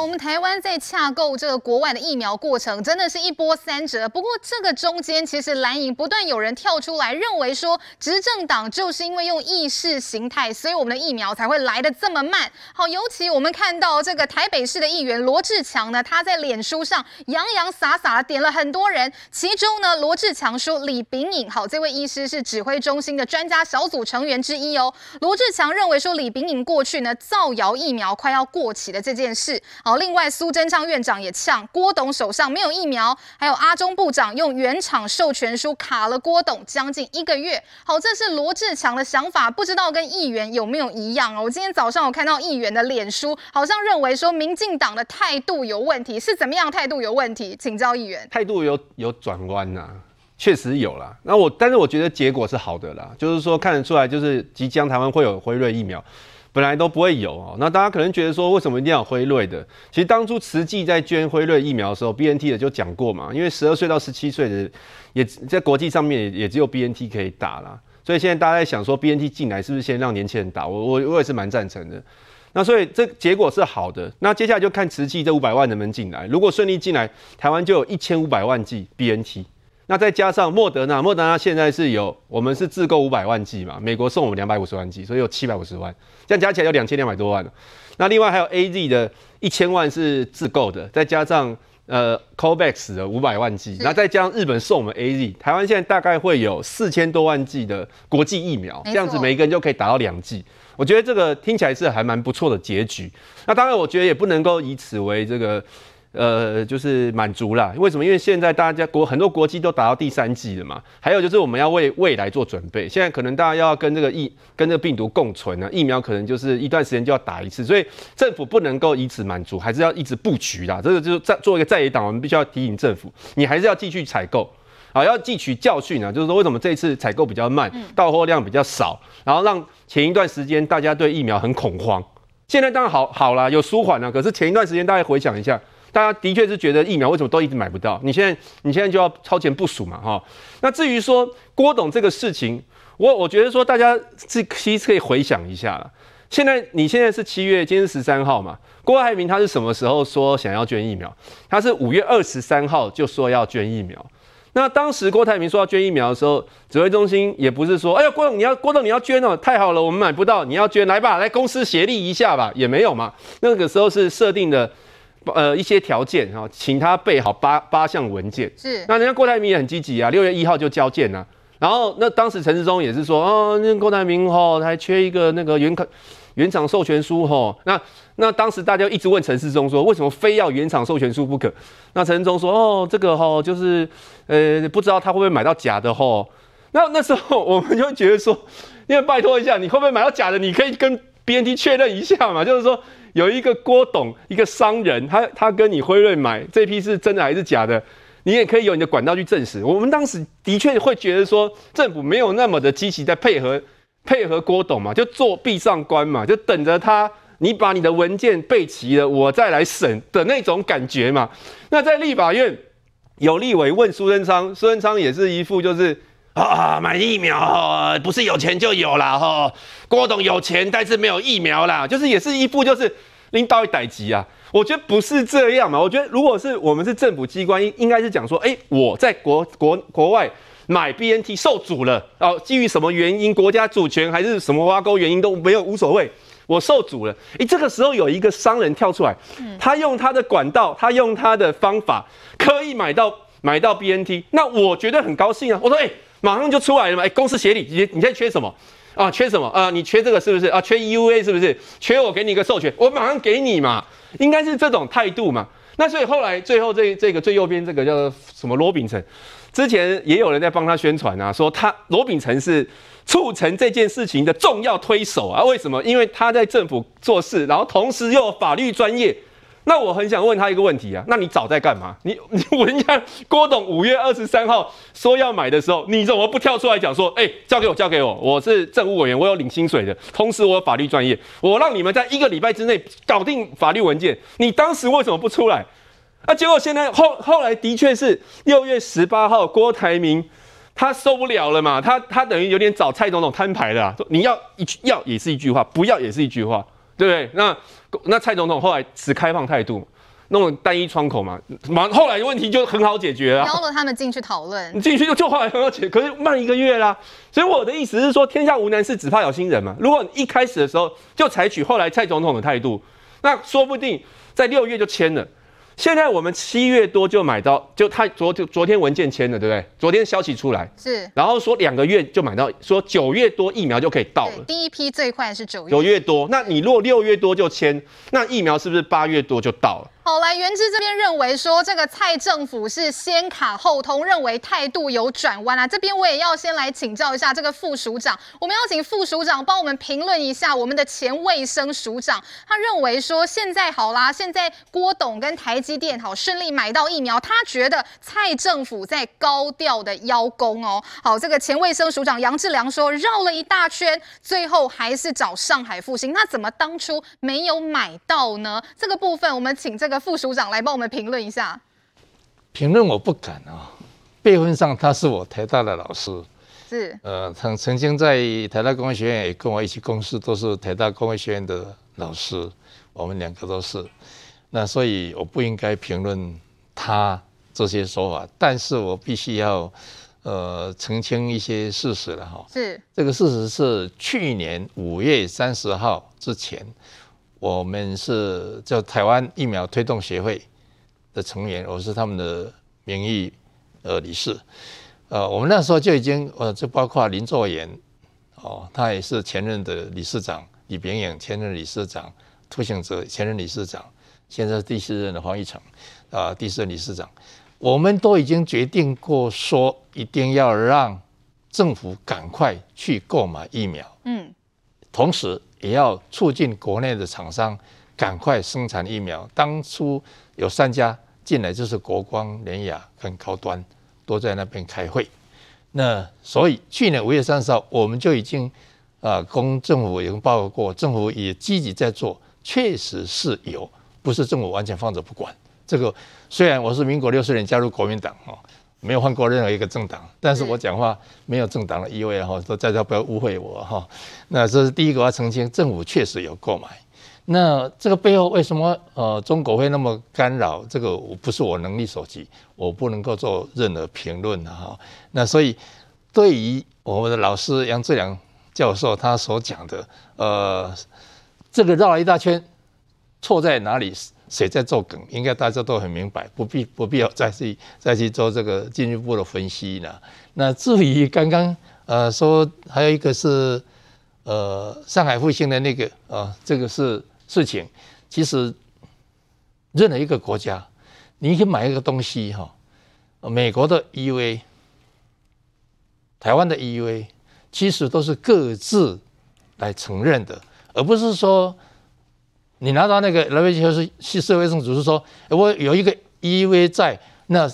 我们台湾在洽购这个国外的疫苗过程，真的是一波三折。不过这个中间，其实蓝营不断有人跳出来，认为说执政党就是因为用意识形态，所以我们的疫苗才会来得这么慢。好，尤其我们看到这个台北市的议员罗志强呢，他在脸书上洋洋洒洒的点了很多人，其中呢，罗志强说李炳颖，好，这位医师是指挥中心的专家小组成员之一哦。罗志强认为说李炳颖过去呢造谣疫苗快要过期的这件事。好，另外苏贞昌院长也呛郭董手上没有疫苗，还有阿中部长用原厂授权书卡了郭董将近一个月。好，这是罗志强的想法，不知道跟议员有没有一样哦？我今天早上有看到议员的脸书，好像认为说民进党的态度有问题，是怎么样态度有问题？请教议员。态度有有转弯呐，确实有啦。那我但是我觉得结果是好的啦，就是说看得出来，就是即将台湾会有辉瑞疫苗。本来都不会有哦，那大家可能觉得说，为什么一定要有辉瑞的？其实当初慈济在捐辉瑞疫苗的时候，BNT 的就讲过嘛，因为十二岁到十七岁的也在国际上面也只有 BNT 可以打啦。所以现在大家在想说，BNT 进来是不是先让年轻人打？我我我也是蛮赞成的。那所以这结果是好的，那接下来就看慈济这五百万能不能进来，如果顺利进来，台湾就有一千五百万剂 BNT。那再加上莫德纳，莫德纳现在是有，我们是自购五百万剂嘛，美国送我们两百五十万剂，所以有七百五十万，这样加起来有两千两百多万。那另外还有 AZ 的一千万是自购的，再加上呃 COVAX 的五百万剂，然后再加上日本送我们 AZ，台湾现在大概会有四千多万剂的国际疫苗，这样子每一个人就可以打到两剂。我觉得这个听起来是还蛮不错的结局。那当然，我觉得也不能够以此为这个。呃，就是满足啦。为什么？因为现在大家国很多国际都打到第三季了嘛。还有就是我们要为未来做准备。现在可能大家要跟这个疫跟这个病毒共存啊，疫苗可能就是一段时间就要打一次，所以政府不能够以此满足，还是要一直布局啦。这个就是在做一个在野党，我们必须要提醒政府，你还是要继续采购啊，要汲取教训啊。就是说，为什么这一次采购比较慢，到货量比较少，然后让前一段时间大家对疫苗很恐慌，现在当然好好啦，有舒缓了。可是前一段时间大家回想一下。大家的确是觉得疫苗为什么都一直买不到？你现在你现在就要超前部署嘛，哈。那至于说郭董这个事情，我我觉得说大家是其实可以回想一下了。现在你现在是七月，今天十三号嘛。郭台铭他是什么时候说想要捐疫苗？他是五月二十三号就说要捐疫苗。那当时郭台铭说要捐疫苗的时候，指挥中心也不是说，哎呀，郭董你要郭董你要捐哦，太好了，我们买不到，你要捐来吧，来公司协力一下吧，也没有嘛。那个时候是设定的。呃，一些条件哈，请他备好八八项文件。是，那人家郭台铭也很积极啊，六月一号就交件了。然后那当时陈世忠也是说，哦，那郭台铭哈还缺一个那个原原厂授权书哈。那那当时大家一直问陈世忠说，为什么非要原厂授权书不可？那陈世忠说，哦，这个哈就是呃不知道他会不会买到假的哈。那那时候我们就觉得说，因为拜托一下，你会不会买到假的？你可以跟 BNT 确认一下嘛，就是说。有一个郭董，一个商人，他他跟你辉瑞买这批是真的还是假的？你也可以有你的管道去证实。我们当时的确会觉得说，政府没有那么的积极在配合配合郭董嘛，就作壁上观嘛，就等着他，你把你的文件备齐了，我再来审的那种感觉嘛。那在立法院有立委问苏贞昌，苏贞昌也是一副就是。啊，买疫苗不是有钱就有啦。哈。郭董有钱，但是没有疫苗啦，就是也是一副就是拎刀一代级啊。我觉得不是这样嘛。我觉得如果是我们是政府机关，应应该是讲说，哎，我在国国国外买 BNT 受阻了，哦，基于什么原因，国家主权还是什么挖沟原因都没有无所谓，我受阻了。哎，这个时候有一个商人跳出来，他用他的管道，他用他的方法，可以买到买到 BNT，那我觉得很高兴啊。我说，哎。马上就出来了嘛！哎，公司协力，你你现在缺什么啊？缺什么啊？你缺这个是不是啊？缺 EUA 是不是？缺我给你一个授权，我马上给你嘛！应该是这种态度嘛。那所以后来最后这这个最右边这个叫做什么罗秉成，之前也有人在帮他宣传啊，说他罗秉成是促成这件事情的重要推手啊。为什么？因为他在政府做事，然后同时又法律专业。那我很想问他一个问题啊，那你早在干嘛？你 你问一下郭董五月二十三号说要买的时候，你怎么不跳出来讲说，哎、交给我，交给我，我是政务委员，我有领薪水的，同时我有法律专业，我让你们在一个礼拜之内搞定法律文件。你当时为什么不出来？啊，结果现在后后来的确是六月十八号，郭台铭他受不了了嘛，他他等于有点找蔡总统摊牌了，说你要一句要也是一句话，不要也是一句话。对不对？那那蔡总统后来持开放态度。弄单一窗口嘛，马后来的问题就很好解决啊。邀了他们进去讨论，你进去就就后来很好解，可是慢一个月啦。所以我的意思是说，天下无难事，只怕有心人嘛。如果你一开始的时候就采取后来蔡总统的态度，那说不定在六月就签了。现在我们七月多就买到，就他昨就昨天文件签了，对不对？昨天消息出来是，然后说两个月就买到，说九月多疫苗就可以到了。第一批最快是九月。九月多，那你如果六月多就签，那疫苗是不是八月多就到了？好，来袁之这边认为说，这个蔡政府是先卡后通，认为态度有转弯啊。这边我也要先来请教一下这个副署长，我们要请副署长帮我们评论一下我们的前卫生署长，他认为说现在好啦，现在郭董跟台积电好顺利买到疫苗，他觉得蔡政府在高调的邀功哦。好，这个前卫生署长杨志良说绕了一大圈，最后还是找上海复兴，那怎么当初没有买到呢？这个部分我们请这个。副署长来帮我们评论一下。评论我不敢啊，辈分上他是我台大的老师，是呃，曾曾经在台大工业学院也跟我一起共事，都是台大工业学院的老师，我们两个都是。那所以我不应该评论他这些说法，但是我必须要呃澄清一些事实了哈。是这个事实是去年五月三十号之前。我们是叫台湾疫苗推动协会的成员，我是他们的名誉呃理事，呃，我们那时候就已经呃，就包括林作言哦，他也是前任的理事长，李炳颖前任理事长，涂醒哲前任理事长，现在第四任的黄义成啊，第四任理事长，我们都已经决定过说，一定要让政府赶快去购买疫苗，嗯，同时。也要促进国内的厂商赶快生产疫苗。当初有三家进来，就是国光、联雅跟高端，都在那边开会。那所以去年五月三十号，我们就已经啊，公政府已经报告过，政府也积极在做，确实是有，不是政府完全放着不管。这个虽然我是民国六十年加入国民党哈。没有换过任何一个政党，但是我讲话没有政党的意味哈，说大家不要误会我哈。那这是第一个要澄清，政府确实有购买。那这个背后为什么呃中国会那么干扰？这个不是我能力所及，我不能够做任何评论哈。那所以对于我们的老师杨志良教授他所讲的，呃，这个绕了一大圈，错在哪里？谁在做梗？应该大家都很明白，不必不必要再去再去做这个进一步的分析了。那至于刚刚呃说还有一个是呃上海复兴的那个啊、呃，这个是事情。其实任何一个国家，你去买一个东西哈，美国的 EUA，台湾的 EUA，其实都是各自来承认的，而不是说。你拿到那个 WHO 是世界卫生组织说，我有一个 EUA 在，那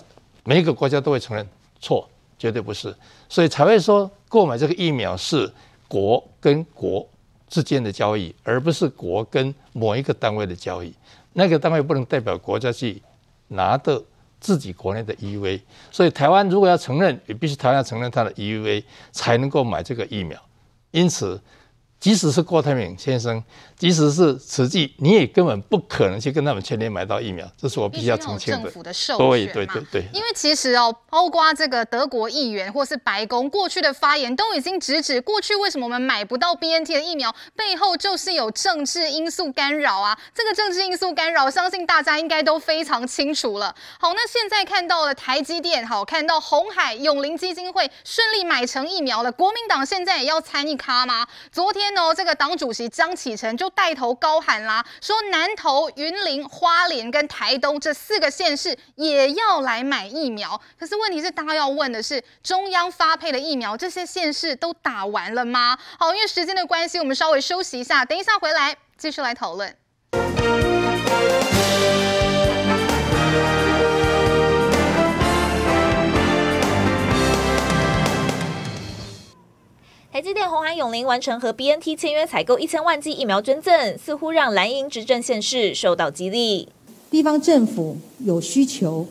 每一个国家都会承认，错，绝对不是，所以才会说购买这个疫苗是国跟国之间的交易，而不是国跟某一个单位的交易。那个单位不能代表国家去拿的自己国内的 EUA，所以台湾如果要承认，也必须台湾要承认它的 EUA 才能够买这个疫苗。因此。即使是郭台铭先生，即使是慈济，你也根本不可能去跟他们签联买到疫苗，这是我必须要澄清的。政府的授权对对对对。因为其实哦，包括这个德国议员或是白宫过去的发言，都已经直指过去为什么我们买不到 BNT 的疫苗，背后就是有政治因素干扰啊。这个政治因素干扰，相信大家应该都非常清楚了。好，那现在看到了台积电，好，看到红海永林基金会顺利买成疫苗了，国民党现在也要参一咖吗？昨天。哦，这个党主席江启臣就带头高喊啦，说南投、云林、花莲跟台东这四个县市也要来买疫苗。可是问题是，大家要问的是，中央发配的疫苗，这些县市都打完了吗？好，因为时间的关系，我们稍微休息一下，等一下回来继续来讨论。台积电红海永龄完成和 BNT 签约采购一千万剂疫苗捐赠，似乎让蓝营执政县市受到激励。地方政府有需求，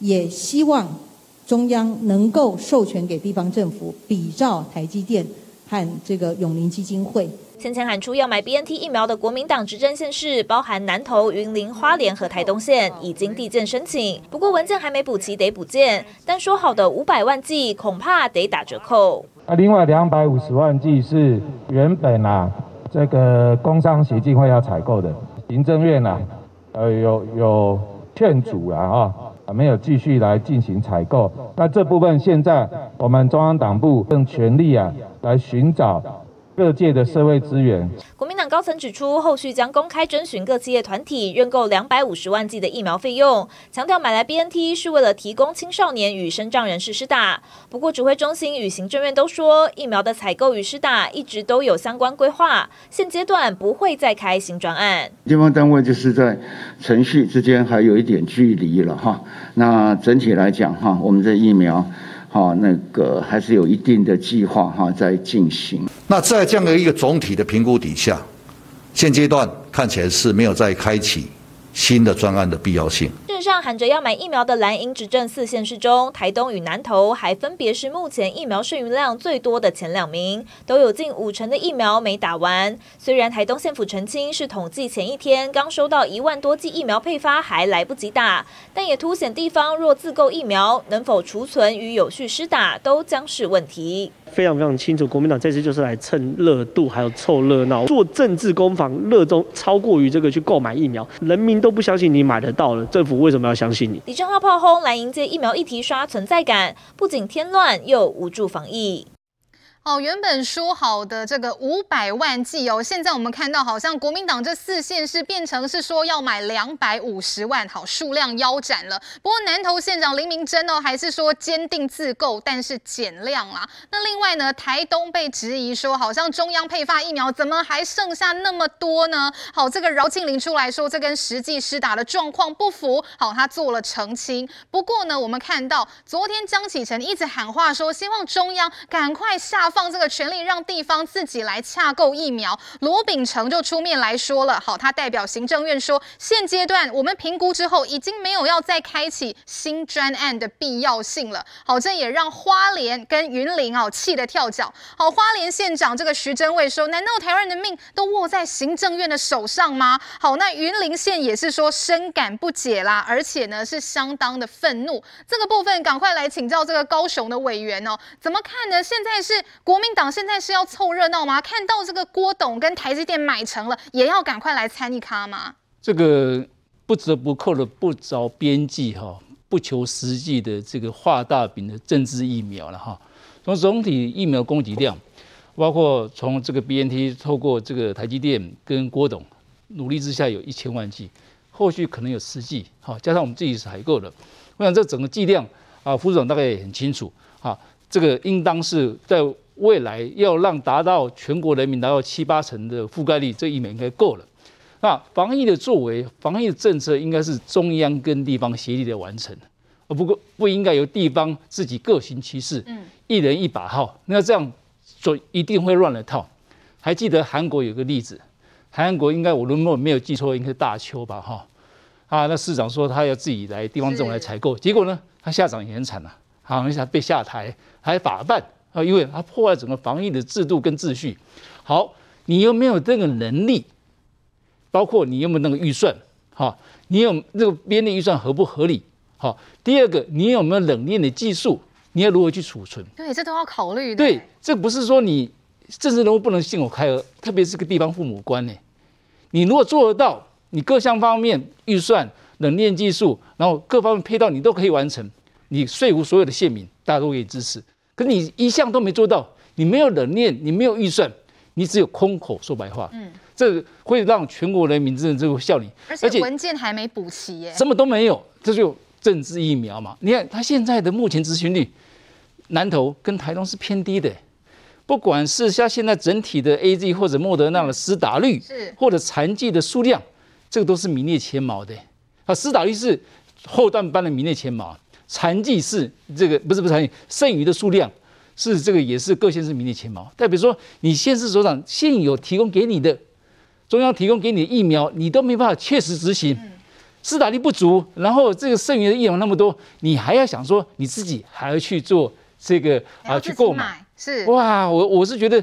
也希望中央能够授权给地方政府，比照台积电和这个永龄基金会先前喊出要买 BNT 疫苗的国民党执政县市，包含南投、云林、花莲和台东县，已经递件申请。不过文件还没补齐，得补件。但说好的五百万剂，恐怕得打折扣。那，另外两百五十万剂是原本啊，这个工商协进会要采购的，行政院啊，呃，有有劝阻了啊，没有继续来进行采购。那这部分现在我们中央党部正全力啊，来寻找。各界的社会资源。高层指出，后续将公开征询各企业团体认购两百五十万剂的疫苗费用，强调买来 BNT 是为了提供青少年与身障人士施打。不过，指挥中心与行政院都说，疫苗的采购与施打一直都有相关规划，现阶段不会再开新专案。地方单位就是在程序之间还有一点距离了哈。那整体来讲哈，我们的疫苗。好，那个还是有一定的计划哈，在进行。那在这样的一个总体的评估底下，现阶段看起来是没有再开启新的专案的必要性。上，喊着要买疫苗的蓝营执政四县市中，台东与南投还分别是目前疫苗剩余量最多的前两名，都有近五成的疫苗没打完。虽然台东县府澄清是统计前一天刚收到一万多剂疫苗配发，还来不及打，但也凸显地方若自购疫苗，能否储存与有序施打，都将是问题。非常非常清楚，国民党这次就是来蹭热度，还有凑热闹，做政治攻防，热衷超过于这个去购买疫苗，人民都不相信你买得到了，政府为什么要相信你？李正浩炮轰来迎接疫苗议题刷存在感，不仅添乱又无助防疫。哦，原本说好的这个五百万剂哦，现在我们看到好像国民党这四县市变成是说要买两百五十万，好，数量腰斩了。不过南投县长林明珍哦，还是说坚定自购，但是减量啦。那另外呢，台东被质疑说好像中央配发疫苗怎么还剩下那么多呢？好，这个饶庆铃出来说这跟实际施打的状况不符，好，他做了澄清。不过呢，我们看到昨天江启臣一直喊话说希望中央赶快下。放这个权力让地方自己来洽购疫苗，罗秉成就出面来说了，好，他代表行政院说，现阶段我们评估之后，已经没有要再开启新专案的必要性了。好，这也让花莲跟云林哦气得跳脚。好，花莲县长这个徐榛蔚说，难道台湾的命都握在行政院的手上吗？好，那云林县也是说深感不解啦，而且呢是相当的愤怒。这个部分赶快来请教这个高雄的委员哦，怎么看呢？现在是。国民党现在是要凑热闹吗？看到这个郭董跟台积电买成了，也要赶快来参一咖吗？这个不折不扣的不着边际哈，不求实际的这个画大饼的政治疫苗了哈。从总体疫苗供给量，包括从这个 BNT 透过这个台积电跟郭董努力之下，有一千万剂，后续可能有十剂，好，加上我们自己采购的，我想这整个剂量啊，副总大概也很清楚啊，这个应当是在。未来要让达到全国人民达到七八成的覆盖率，这疫苗应该够了。那防疫的作为，防疫的政策应该是中央跟地方协力的完成，而不过不应该由地方自己各行其事，嗯，一人一把号，那这样做一定会乱了套。还记得韩国有个例子，韩国应该我如果没有记错，应该是大邱吧，哈，啊，那市长说他要自己来地方政府来采购，结果呢，他下场也很惨了，好像他被下台，还法办。啊，因为它破坏整个防疫的制度跟秩序。好，你有没有这个能力？包括你有没有那个预算？哈，你有这个编的预算合不合理？好，第二个，你有没有冷链的技术？你要如何去储存？对，这都要考虑的。对，这不是说你政治人物不能信口开河，特别是个地方父母官呢。你如果做得到，你各项方面预算、冷链技术，然后各方面配套你都可以完成，你说服所有的县民，大家都可以支持。可你一项都没做到，你没有冷链，你没有预算，你只有空口说白话，嗯，这会让全国人民真的这个笑你，而且文件还没补齐耶，什么都没有，这就政治疫苗嘛。你看他现在的目前咨询率，南投跟台东是偏低的，不管是像现在整体的 AZ 或者莫德纳的施打率，是。或者残疾的数量，这个都是名列前茅的，啊，施打率是后段班的名列前茅。残疾是这个不是不是残疾，剩余的数量是这个也是各县市名列前茅。代表说，你县市首长现有提供给你的中央提供给你的疫苗，你都没办法确实执行，施打力不足，然后这个剩余的疫苗那么多，你还要想说你自己还要去做这个啊去购买，是哇，我我是觉得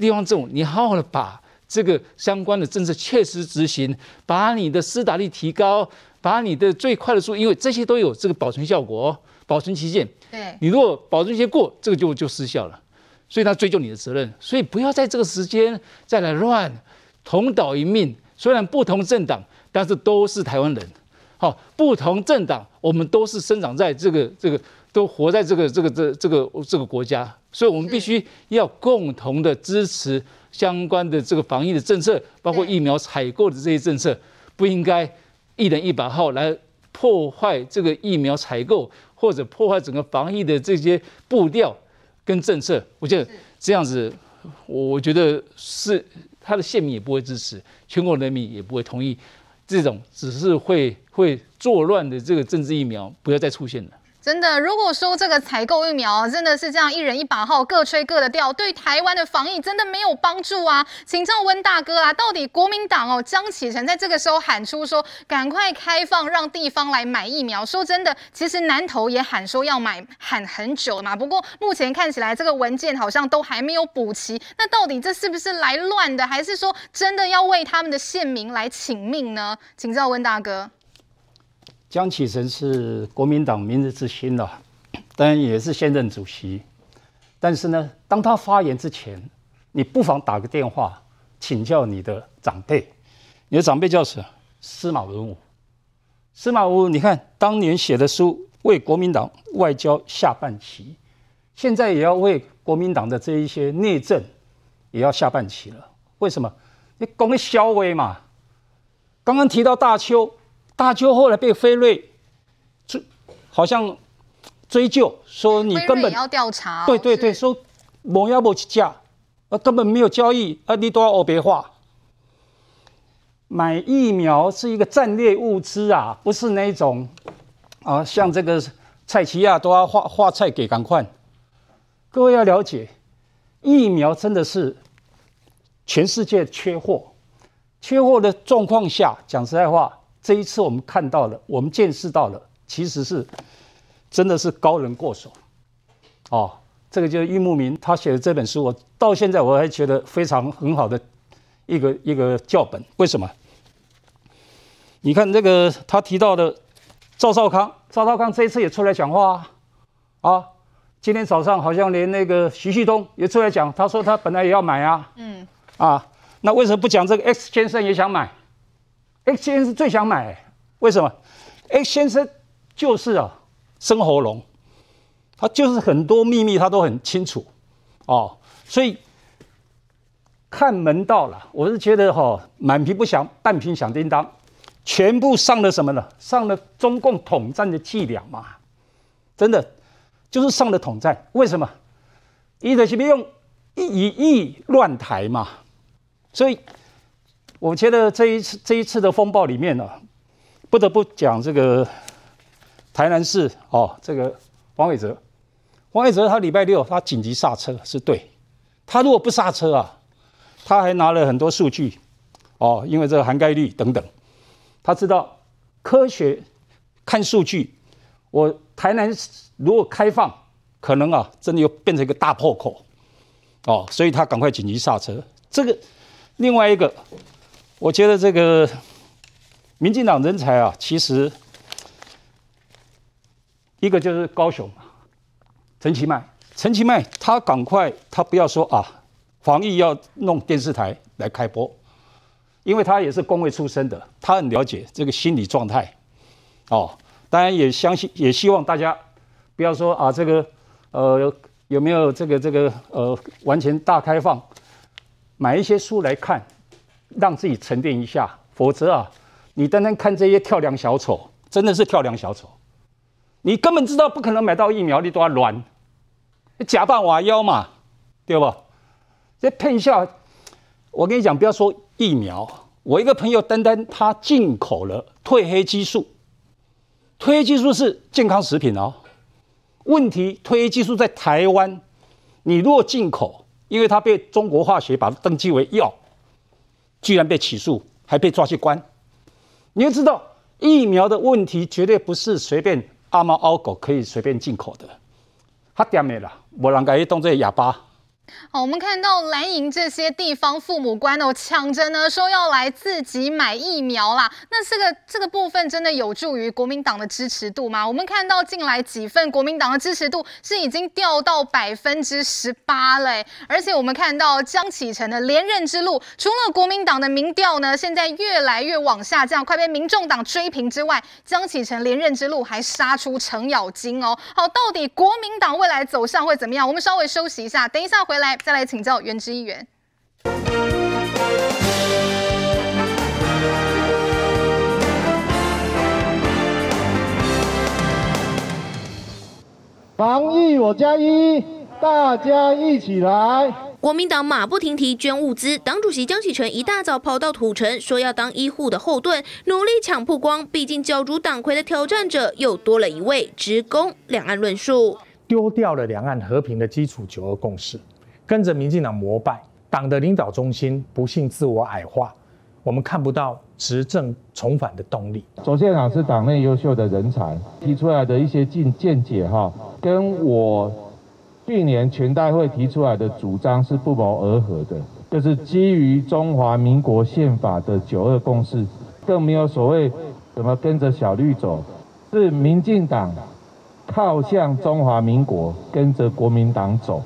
地方政府你好好的把这个相关的政策切实执行，把你的施打率提高，把你的最快的速度，因为这些都有这个保存效果，保存期限。对，你如果保存期限过，这个就就失效了，所以他追究你的责任。所以不要在这个时间再来乱，同岛一命。虽然不同政党，但是都是台湾人。好，不同政党，我们都是生长在这个这个，都活在这个这个这这个这个国家，所以我们必须要共同的支持相关的这个防疫的政策，包括疫苗采购的这些政策，不应该一人一把号来破坏这个疫苗采购，或者破坏整个防疫的这些步调跟政策。我觉得这样子，我觉得是他的县民也不会支持，全国人民也不会同意。这种只是会会作乱的这个政治疫苗，不要再出现了。真的，如果说这个采购疫苗真的是这样一人一把号，各吹各的调，对台湾的防疫真的没有帮助啊！请教温大哥啊，到底国民党哦江启臣在这个时候喊出说赶快开放让地方来买疫苗，说真的，其实南投也喊说要买，喊很久了嘛。不过目前看起来这个文件好像都还没有补齐，那到底这是不是来乱的，还是说真的要为他们的县民来请命呢？请教温大哥。江启臣是国民党明日之星了，当然也是现任主席。但是呢，当他发言之前，你不妨打个电话请教你的长辈。你的长辈叫什么？司马文武。司马文武，你看当年写的书为国民党外交下半旗，现在也要为国民党的这一些内政也要下半旗了。为什么？你讲个消微嘛。刚刚提到大邱。大邱后来被飞瑞追，好像追究说你根本要调查，对对对，说某要某起价，啊根本没有交易，啊你都要欧别化。买疫苗是一个战略物资啊，不是那种啊像这个蔡奇亚都要画画菜给赶快。各位要了解，疫苗真的是全世界缺货，缺货的状况下，讲实在话。这一次我们看到了，我们见识到了，其实是真的是高人过手，哦，这个就是郁慕明他写的这本书，我到现在我还觉得非常很好的一个一个教本。为什么？你看这个他提到的赵少康，赵少康这一次也出来讲话啊，啊，今天早上好像连那个徐旭东也出来讲，他说他本来也要买啊，嗯，啊，那为什么不讲这个？X 先生也想买？X 先生最想买，为什么？X 先生就是啊，生喉咙，他就是很多秘密他都很清楚，哦，所以看门道了。我是觉得哈、哦，满屏不响，半屏响叮当，全部上了什么呢？上了中共统战的伎俩嘛，真的就是上了统战。为什么？一的是用以夷乱台嘛，所以。我觉得这一次这一次的风暴里面呢、啊，不得不讲这个台南市哦，这个黄伟哲，黄伟哲他礼拜六他紧急刹车是对，他如果不刹车啊，他还拿了很多数据哦，因为这个涵盖率等等，他知道科学看数据，我台南如果开放，可能啊真的又变成一个大破口哦，所以他赶快紧急刹车。这个另外一个。我觉得这个民进党人才啊，其实一个就是高雄陈其迈，陈其迈他赶快，他不要说啊，防疫要弄电视台来开播，因为他也是公卫出身的，他很了解这个心理状态。哦，当然也相信，也希望大家不要说啊，这个呃有没有这个这个呃完全大开放，买一些书来看。让自己沉淀一下，否则啊，你单单看这些跳梁小丑，真的是跳梁小丑。你根本知道不可能买到疫苗，你都要乱，假扮瓦腰嘛，对不？这骗笑，我跟你讲，不要说疫苗，我一个朋友单单他进口了褪黑激素，褪黑激素是健康食品哦。问题褪黑激素在台湾，你如果进口，因为它被中国化学把它登记为药。居然被起诉，还被抓去关。你要知道，疫苗的问题绝对不是随便阿猫阿狗可以随便进口的。他点没了，我啷个当作哑巴？好，我们看到蓝营这些地方父母官哦，抢着呢说要来自己买疫苗啦。那这个这个部分真的有助于国民党的支持度吗？我们看到近来几份国民党的支持度是已经掉到百分之十八嘞。而且我们看到江启臣的连任之路，除了国民党的民调呢现在越来越往下降，快被民众党追平之外，江启臣连任之路还杀出程咬金哦。好，到底国民党未来走向会怎么样？我们稍微休息一下，等一下回来。来，再来请教元之议员。防疫我加一，大家一起来。国民党马不停蹄捐物资，党主席江启臣一大早跑到土城，说要当医护的后盾，努力抢曝光。毕竟角逐党魁的挑战者又多了一位，直攻两岸论述，丢掉了两岸和平的基础九二共识。跟着民进党膜拜，党的领导中心不幸自我矮化，我们看不到执政重返的动力。左县长是党内优秀的人才，提出来的一些见见解哈，跟我去年全代会提出来的主张是不谋而合的，就是基于中华民国宪法的九二共识，更没有所谓什么跟着小绿走，是民进党靠向中华民国，跟着国民党走。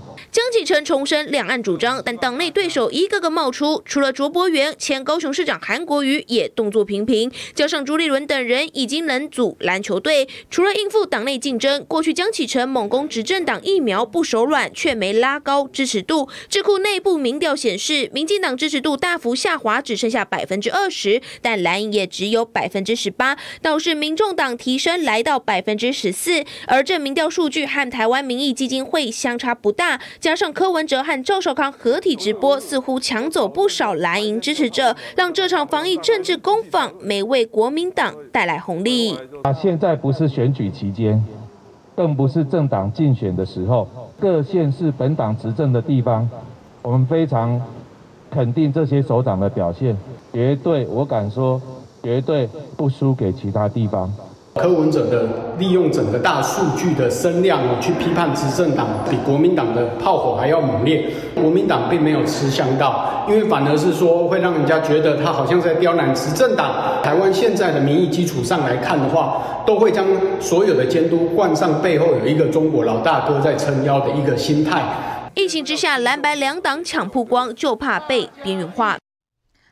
江启臣重申两岸主张，但党内对手一个个冒出，除了卓博源，前高雄市长韩国瑜也动作频频，加上朱立伦等人已经能组篮球队。除了应付党内竞争，过去江启臣猛攻执政党疫苗不手软，却没拉高支持度。智库内部民调显示，民进党支持度大幅下滑，只剩下百分之二十，但蓝营也只有百分之十八，倒是民众党提升来到百分之十四，而这民调数据和台湾民意基金会相差不大。加上柯文哲和赵少康合体直播，似乎抢走不少蓝营支持者，让这场防疫政治攻防没为国民党带来红利。啊，现在不是选举期间，更不是政党竞选的时候，各县市本党执政的地方，我们非常肯定这些首长的表现，绝对，我敢说，绝对不输给其他地方。柯文哲的利用整个大数据的声量哦，去批判执政党，比国民党的炮火还要猛烈。国民党并没有吃香到，因为反而是说会让人家觉得他好像在刁难执政党。台湾现在的民意基础上来看的话，都会将所有的监督冠上背后有一个中国老大哥在撑腰的一个心态。疫情之下，蓝白两党抢曝光，就怕被边缘化。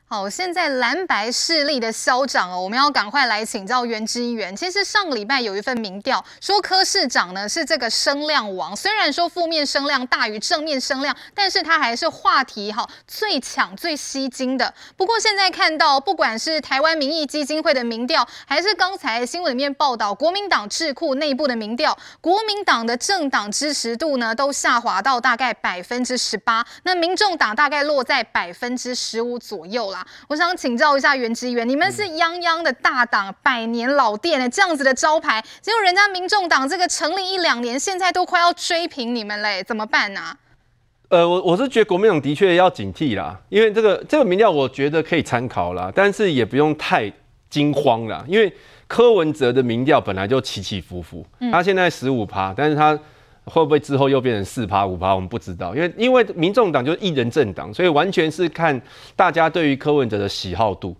好，现在蓝白势力的消长哦，我们要赶快来请教袁之议员。其实上个礼拜有一份民调说柯市长呢是这个声量王，虽然说负面声量大于正面声量，但是他还是话题哈最抢最吸睛的。不过现在看到，不管是台湾民意基金会的民调，还是刚才新闻里面报道国民党智库内部的民调，国民党的政党支持度呢都下滑到大概百分之十八，那民众党大概落在百分之十五左右了。我想请教一下元之议员，你们是泱泱的大党，百年老店的这样子的招牌，结果人家民众党这个成立一两年，现在都快要追平你们嘞，怎么办呢、啊？呃，我我是觉得国民党的确要警惕啦，因为这个这个民调我觉得可以参考啦，但是也不用太惊慌啦，因为柯文哲的民调本来就起起伏伏，他现在十五趴，但是他。会不会之后又变成四趴五趴？我们不知道，因为因为民众党就是一人政党，所以完全是看大家对于柯文哲的喜好度。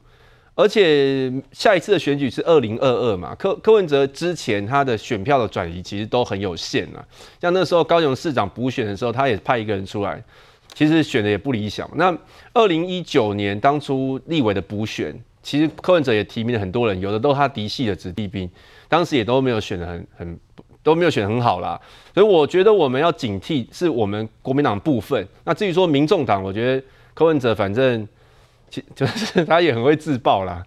而且下一次的选举是二零二二嘛，柯柯文哲之前他的选票的转移其实都很有限啊。像那时候高雄市长补选的时候，他也派一个人出来，其实选的也不理想。那二零一九年当初立委的补选，其实柯文哲也提名了很多人，有的都他嫡系的子弟兵，当时也都没有选的很很。都没有选很好啦，所以我觉得我们要警惕，是我们国民党部分。那至于说民众党，我觉得柯文哲反正其就是他也很会自爆啦。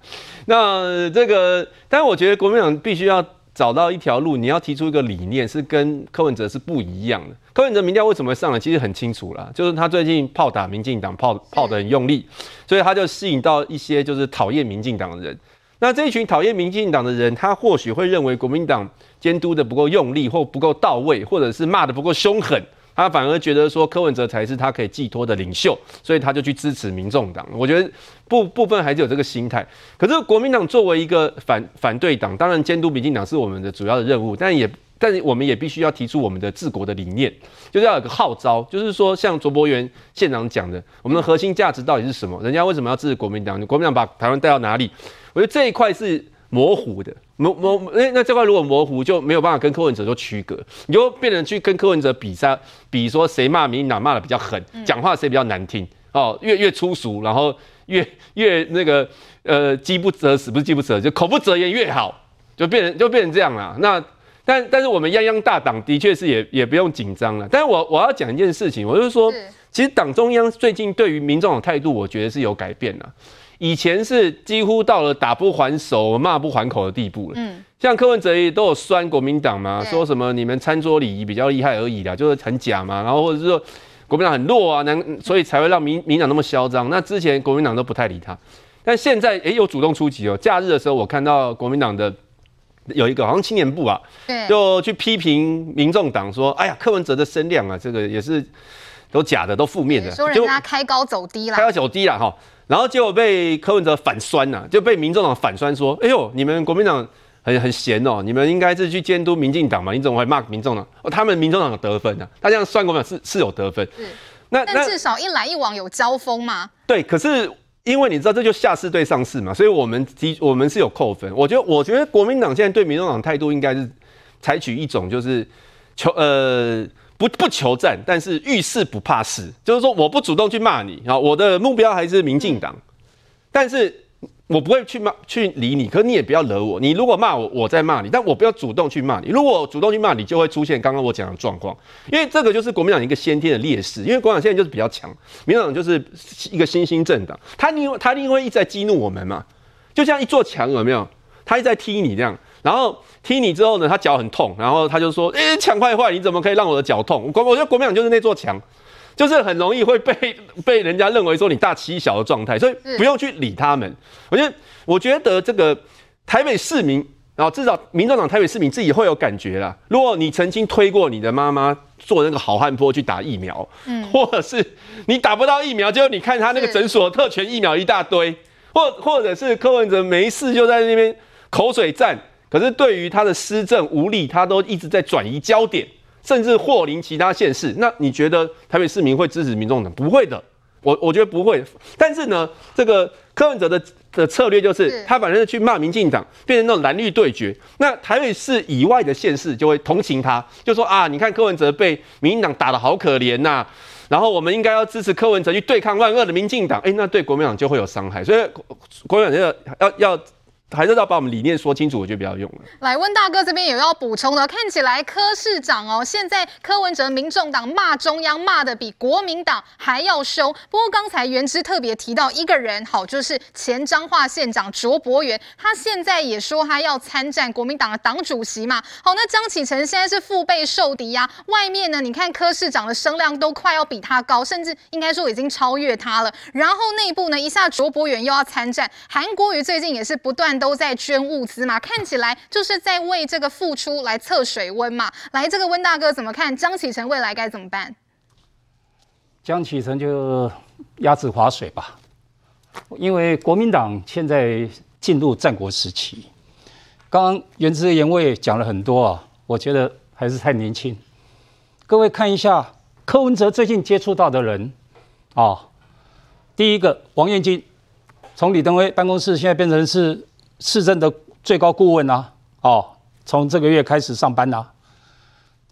那这个，但我觉得国民党必须要找到一条路，你要提出一个理念是跟柯文哲是不一样的。柯文哲民调为什么上来？其实很清楚啦，就是他最近炮打民进党，炮炮得很用力，所以他就吸引到一些就是讨厌民进党的人。那这一群讨厌民进党的人，他或许会认为国民党监督的不够用力，或不够到位，或者是骂的不够凶狠，他反而觉得说柯文哲才是他可以寄托的领袖，所以他就去支持民众党。我觉得部部分还是有这个心态。可是国民党作为一个反反对党，当然监督民进党是我们的主要的任务，但也但是我们也必须要提出我们的治国的理念，就是要有个号召，就是说像卓博源县长讲的，我们的核心价值到底是什么？人家为什么要支持国民党？国民党把台湾带到哪里？我觉得这一块是模糊的，模模诶，那这块如果模糊，就没有办法跟柯文哲做区隔，你就变成去跟柯文哲比赛，比说谁骂民进党骂的比较狠，讲话谁比较难听哦，越越粗俗，然后越越那个呃饥不择食，不是饥不择，就口不择言越好，就变成就变成这样了。那但但是我们泱泱大党的确是也也不用紧张了。但是我我要讲一件事情，我就是说，其实党中央最近对于民众的态度，我觉得是有改变了。以前是几乎到了打不还手、骂不还口的地步了。嗯，像柯文哲也都有酸国民党嘛，说什么你们餐桌礼仪比较厉害而已啦，就是很假嘛。然后或者是说国民党很弱啊，难所以才会让民民党那么嚣张。那之前国民党都不太理他，但现在也有主动出击哦。假日的时候，我看到国民党的。有一个好像青年部啊，对，就去批评民众党说：“哎呀，柯文哲的声量啊，这个也是都假的，都负面的，说人家开高走低啦，开高走低啦哈。”然后结果被柯文哲反酸呐，就被民众党反酸说：“哎呦，你们国民党很很闲哦，你们应该是去监督民进党嘛，你怎么会骂民众党？哦，他们民众党有得分啊，他这样算国民党是是有得分，是那但至少一来一往有交锋嘛。对，可是。因为你知道这就下士对上士嘛，所以我们提我们是有扣分。我觉得我觉得国民党现在对民众党态度应该是采取一种就是求呃不不求战，但是遇事不怕事，就是说我不主动去骂你啊，我的目标还是民进党，但是。我不会去骂去理你，可是你也不要惹我。你如果骂我，我再骂你，但我不要主动去骂你。如果主动去骂你，就会出现刚刚我讲的状况。因为这个就是国民党一个先天的劣势，因为国民党现在就是比较强，民进党就是一个新兴政党，他因为他因为一直在激怒我们嘛，就像一座墙有没有？他一直在踢你这样，然后踢你之后呢，他脚很痛，然后他就说：“哎，墙坏坏，你怎么可以让我的脚痛？”国我觉得国民党就是那座墙。就是很容易会被被人家认为说你大欺小的状态，所以不用去理他们。我觉得，我觉得这个台北市民，然后至少民众党台北市民自己会有感觉啦。如果你曾经推过你的妈妈做那个好汉坡去打疫苗，嗯，或者是你打不到疫苗，结果你看他那个诊所特权疫苗一大堆，或或者是柯文哲没事就在那边口水战，可是对于他的施政无力，他都一直在转移焦点。甚至祸临其他县市，那你觉得台北市民会支持民众党？不会的，我我觉得不会。但是呢，这个柯文哲的的策略就是，他反正是去骂民进党，变成那种蓝绿对决。那台北市以外的县市就会同情他，就说啊，你看柯文哲被民进党打得好可怜呐，然后我们应该要支持柯文哲去对抗万恶的民进党。哎，那对国民党就会有伤害，所以国民党要要要。还是要把我们理念说清楚，我觉得比较用了。来，温大哥这边有要补充的，看起来柯市长哦，现在柯文哲民众党骂中央骂得比国民党还要凶。不过刚才元之特别提到一个人，好，就是前彰化县长卓博源，他现在也说他要参战国民党的党主席嘛。好，那张启臣现在是腹背受敌呀，外面呢，你看柯市长的声量都快要比他高，甚至应该说已经超越他了。然后内部呢，一下卓博源又要参战，韩国瑜最近也是不断。都在捐物资嘛，看起来就是在为这个付出来测水温嘛。来，这个温大哥怎么看？江启臣未来该怎么办？江启臣就鸭子划水吧，因为国民党现在进入战国时期。刚刚元之言我也讲了很多啊，我觉得还是太年轻。各位看一下柯文哲最近接触到的人啊，第一个王燕军，从李登辉办公室现在变成是。市政的最高顾问啊，哦，从这个月开始上班呐。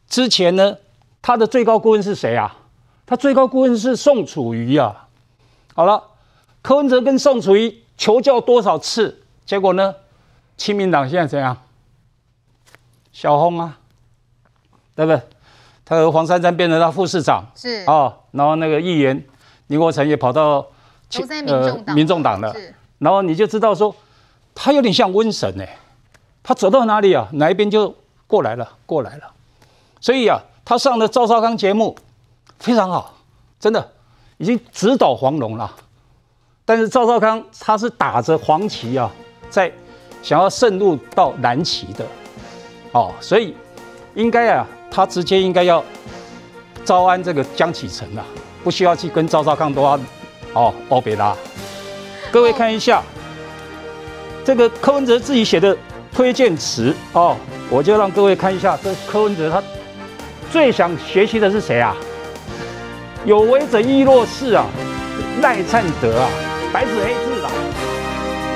之前呢，他的最高顾问是谁啊？他最高顾问是宋楚瑜啊。好了，柯文哲跟宋楚瑜求教多少次，结果呢，亲民党现在怎样？小红啊，对不对？他和黄珊珊变成他副市长是哦，然后那个议员林国成也跑到呃民众党了，然后你就知道说。他有点像瘟神呢，他走到哪里啊，哪一边就过来了，过来了。所以啊，他上的赵少康节目非常好，真的已经直捣黄龙了。但是赵少康他是打着黄旗啊，在想要渗入到蓝旗的，哦，所以应该啊，他直接应该要招安这个江启臣啊，不需要去跟赵少康多啊，哦，欧北拉。各位看一下。这个柯文哲自己写的推荐词哦，我就让各位看一下，这柯文哲他最想学习的是谁啊？有为者亦若是啊，赖灿德啊，白纸黑字。